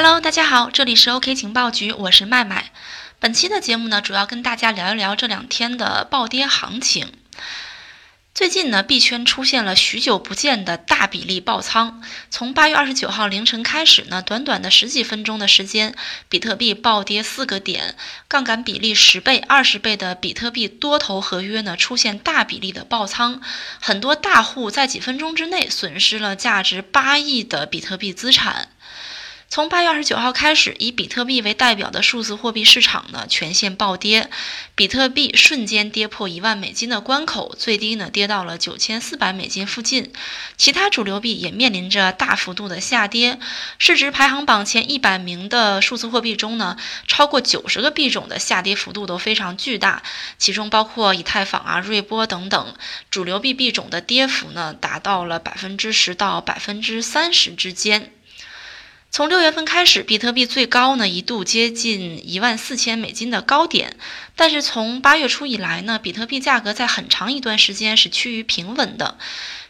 Hello，大家好，这里是 OK 情报局，我是麦麦。本期的节目呢，主要跟大家聊一聊这两天的暴跌行情。最近呢，币圈出现了许久不见的大比例爆仓。从八月二十九号凌晨开始呢，短短的十几分钟的时间，比特币暴跌四个点，杠杆比例十倍、二十倍的比特币多头合约呢出现大比例的爆仓，很多大户在几分钟之内损失了价值八亿的比特币资产。从八月二十九号开始，以比特币为代表的数字货币市场呢全线暴跌，比特币瞬间跌破一万美金的关口，最低呢跌到了九千四百美金附近。其他主流币也面临着大幅度的下跌，市值排行榜前一百名的数字货币中呢，超过九十个币种的下跌幅度都非常巨大，其中包括以太坊啊、瑞波等等主流币币种的跌幅呢达到了百分之十到百分之三十之间。从六月份开始，比特币最高呢一度接近一万四千美金的高点，但是从八月初以来呢，比特币价格在很长一段时间是趋于平稳的。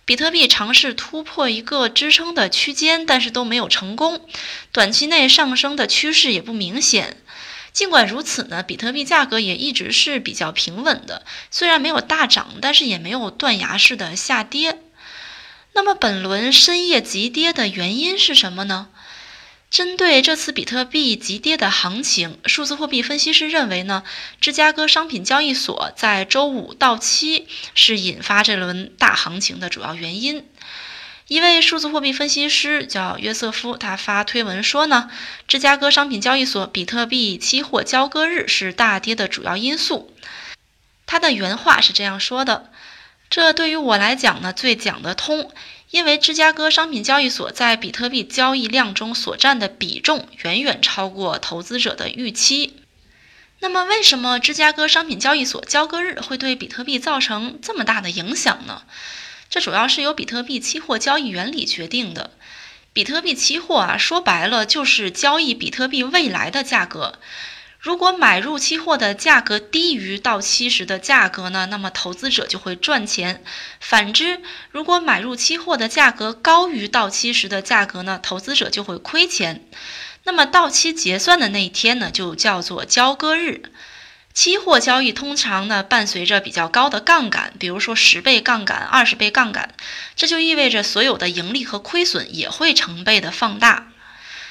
比特币尝试突破一个支撑的区间，但是都没有成功，短期内上升的趋势也不明显。尽管如此呢，比特币价格也一直是比较平稳的，虽然没有大涨，但是也没有断崖式的下跌。那么本轮深夜急跌的原因是什么呢？针对这次比特币急跌的行情，数字货币分析师认为呢，芝加哥商品交易所在周五到期是引发这轮大行情的主要原因。一位数字货币分析师叫约瑟夫，他发推文说呢，芝加哥商品交易所比特币期货交割日是大跌的主要因素。他的原话是这样说的：“这对于我来讲呢，最讲得通。”因为芝加哥商品交易所在比特币交易量中所占的比重远远超过投资者的预期。那么，为什么芝加哥商品交易所交割日会对比特币造成这么大的影响呢？这主要是由比特币期货交易原理决定的。比特币期货啊，说白了就是交易比特币未来的价格。如果买入期货的价格低于到期时的价格呢，那么投资者就会赚钱；反之，如果买入期货的价格高于到期时的价格呢，投资者就会亏钱。那么到期结算的那一天呢，就叫做交割日。期货交易通常呢伴随着比较高的杠杆，比如说十倍杠杆、二十倍杠杆，这就意味着所有的盈利和亏损也会成倍的放大。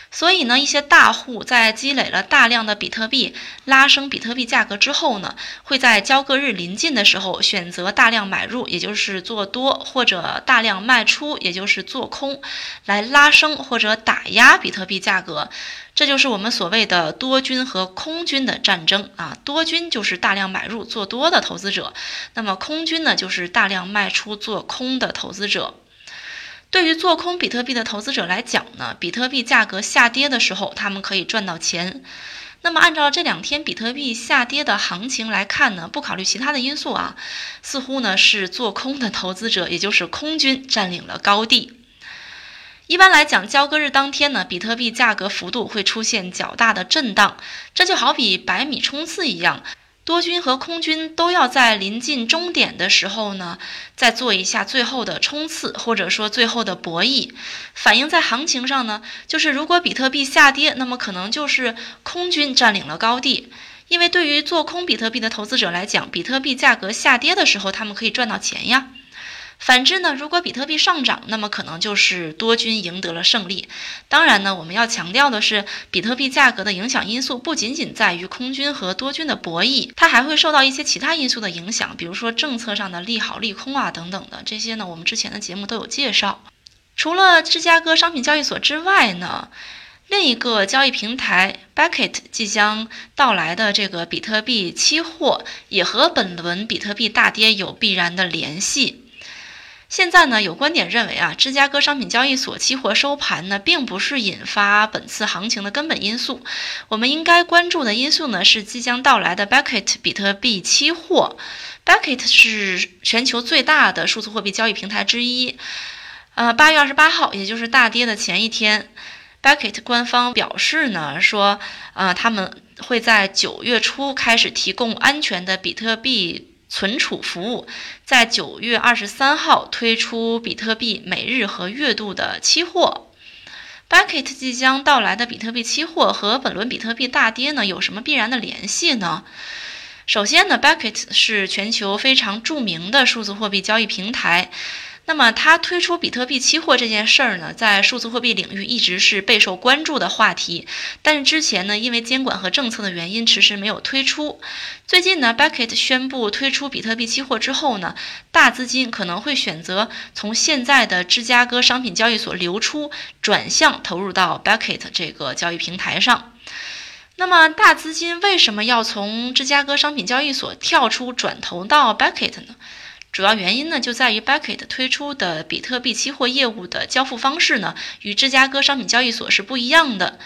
所以呢，一些大户在积累了大量的比特币，拉升比特币价格之后呢，会在交割日临近的时候选择大量买入，也就是做多，或者大量卖出，也就是做空，来拉升或者打压比特币价格。这就是我们所谓的多军和空军的战争啊。多军就是大量买入做多的投资者，那么空军呢，就是大量卖出做空的投资者。对于做空比特币的投资者来讲呢，比特币价格下跌的时候，他们可以赚到钱。那么按照这两天比特币下跌的行情来看呢，不考虑其他的因素啊，似乎呢是做空的投资者，也就是空军占领了高地。一般来讲，交割日当天呢，比特币价格幅度会出现较大的震荡，这就好比百米冲刺一样。多军和空军都要在临近终点的时候呢，再做一下最后的冲刺，或者说最后的博弈。反映在行情上呢，就是如果比特币下跌，那么可能就是空军占领了高地，因为对于做空比特币的投资者来讲，比特币价格下跌的时候，他们可以赚到钱呀。反之呢，如果比特币上涨，那么可能就是多军赢得了胜利。当然呢，我们要强调的是，比特币价格的影响因素不仅仅在于空军和多军的博弈，它还会受到一些其他因素的影响，比如说政策上的利好、利空啊等等的。这些呢，我们之前的节目都有介绍。除了芝加哥商品交易所之外呢，另一个交易平台 Bucket 即将到来的这个比特币期货，也和本轮比特币大跌有必然的联系。现在呢，有观点认为啊，芝加哥商品交易所期货收盘呢，并不是引发本次行情的根本因素。我们应该关注的因素呢，是即将到来的 Bucket 比特币期货。Bucket 是全球最大的数字货币交易平台之一。呃，八月二十八号，也就是大跌的前一天，Bucket 官方表示呢，说，呃，他们会在九月初开始提供安全的比特币。存储服务在九月二十三号推出比特币每日和月度的期货。Bucket 即将到来的比特币期货和本轮比特币大跌呢有什么必然的联系呢？首先呢，Bucket 是全球非常著名的数字货币交易平台。那么，它推出比特币期货这件事儿呢，在数字货币领域一直是备受关注的话题。但是之前呢，因为监管和政策的原因，迟迟没有推出。最近呢，Bucket 宣布推出比特币期货之后呢，大资金可能会选择从现在的芝加哥商品交易所流出，转向投入到 Bucket 这个交易平台上。那么，大资金为什么要从芝加哥商品交易所跳出，转投到 Bucket 呢？主要原因呢，就在于 b a c k e t 推出的比特币期货业务的交付方式呢，与芝加哥商品交易所是不一样的。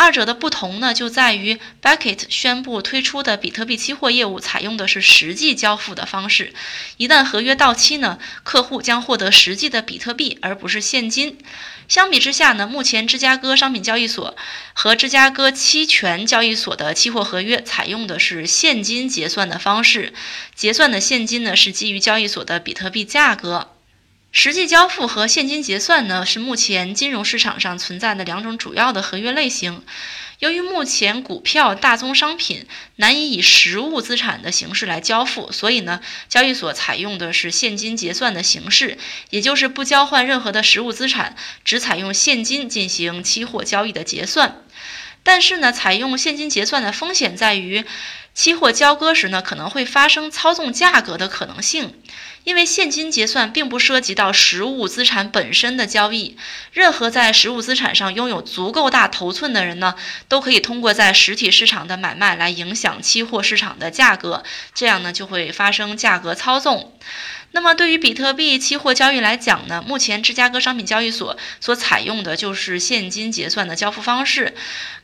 二者的不同呢，就在于 Bucket 宣布推出的比特币期货业务采用的是实际交付的方式。一旦合约到期呢，客户将获得实际的比特币，而不是现金。相比之下呢，目前芝加哥商品交易所和芝加哥期权交易所的期货合约采用的是现金结算的方式，结算的现金呢是基于交易所的比特币价格。实际交付和现金结算呢，是目前金融市场上存在的两种主要的合约类型。由于目前股票、大宗商品难以以实物资产的形式来交付，所以呢，交易所采用的是现金结算的形式，也就是不交换任何的实物资产，只采用现金进行期货交易的结算。但是呢，采用现金结算的风险在于，期货交割时呢，可能会发生操纵价格的可能性。因为现金结算并不涉及到实物资产本身的交易，任何在实物资产上拥有足够大头寸的人呢，都可以通过在实体市场的买卖来影响期货市场的价格，这样呢就会发生价格操纵。那么对于比特币期货交易来讲呢，目前芝加哥商品交易所所采用的就是现金结算的交付方式，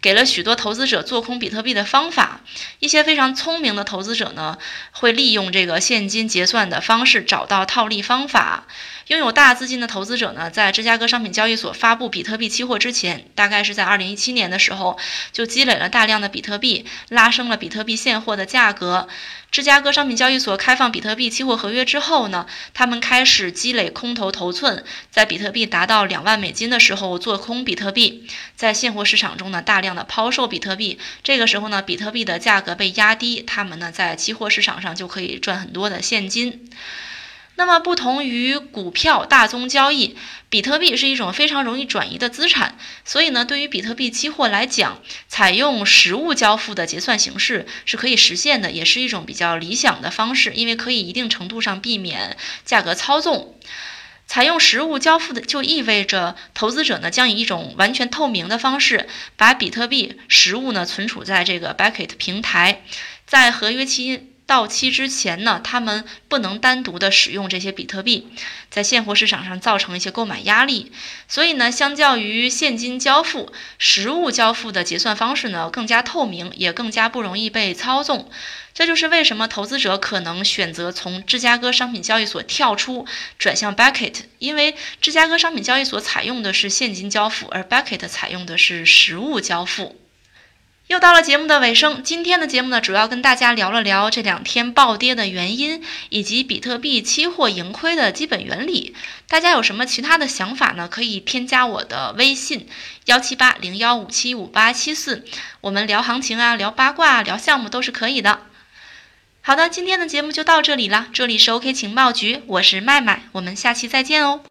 给了许多投资者做空比特币的方法。一些非常聪明的投资者呢，会利用这个现金结算的方式找到套利方法。拥有大资金的投资者呢，在芝加哥商品交易所发布比特币期货之前，大概是在二零一七年的时候，就积累了大量的比特币，拉升了比特币现货的价格。芝加哥商品交易所开放比特币期货合约之后呢，他们开始积累空头头寸，在比特币达到两万美金的时候做空比特币，在现货市场中呢大量的抛售比特币。这个时候呢，比特币的价格被压低，他们呢在期货市场上就可以赚很多的现金。那么，不同于股票大宗交易，比特币是一种非常容易转移的资产。所以呢，对于比特币期货来讲，采用实物交付的结算形式是可以实现的，也是一种比较理想的方式，因为可以一定程度上避免价格操纵。采用实物交付的，就意味着投资者呢将以一种完全透明的方式，把比特币实物呢存储在这个 Bucket 平台，在合约期。到期之前呢，他们不能单独的使用这些比特币，在现货市场上造成一些购买压力。所以呢，相较于现金交付、实物交付的结算方式呢，更加透明，也更加不容易被操纵。这就是为什么投资者可能选择从芝加哥商品交易所跳出，转向 Bucket，因为芝加哥商品交易所采用的是现金交付，而 Bucket 采用的是实物交付。又到了节目的尾声，今天的节目呢，主要跟大家聊了聊这两天暴跌的原因，以及比特币期货盈亏的基本原理。大家有什么其他的想法呢？可以添加我的微信幺七八零幺五七五八七四，我们聊行情啊，聊八卦，啊聊项目都是可以的。好的，今天的节目就到这里了，这里是 OK 情报局，我是麦麦，我们下期再见哦。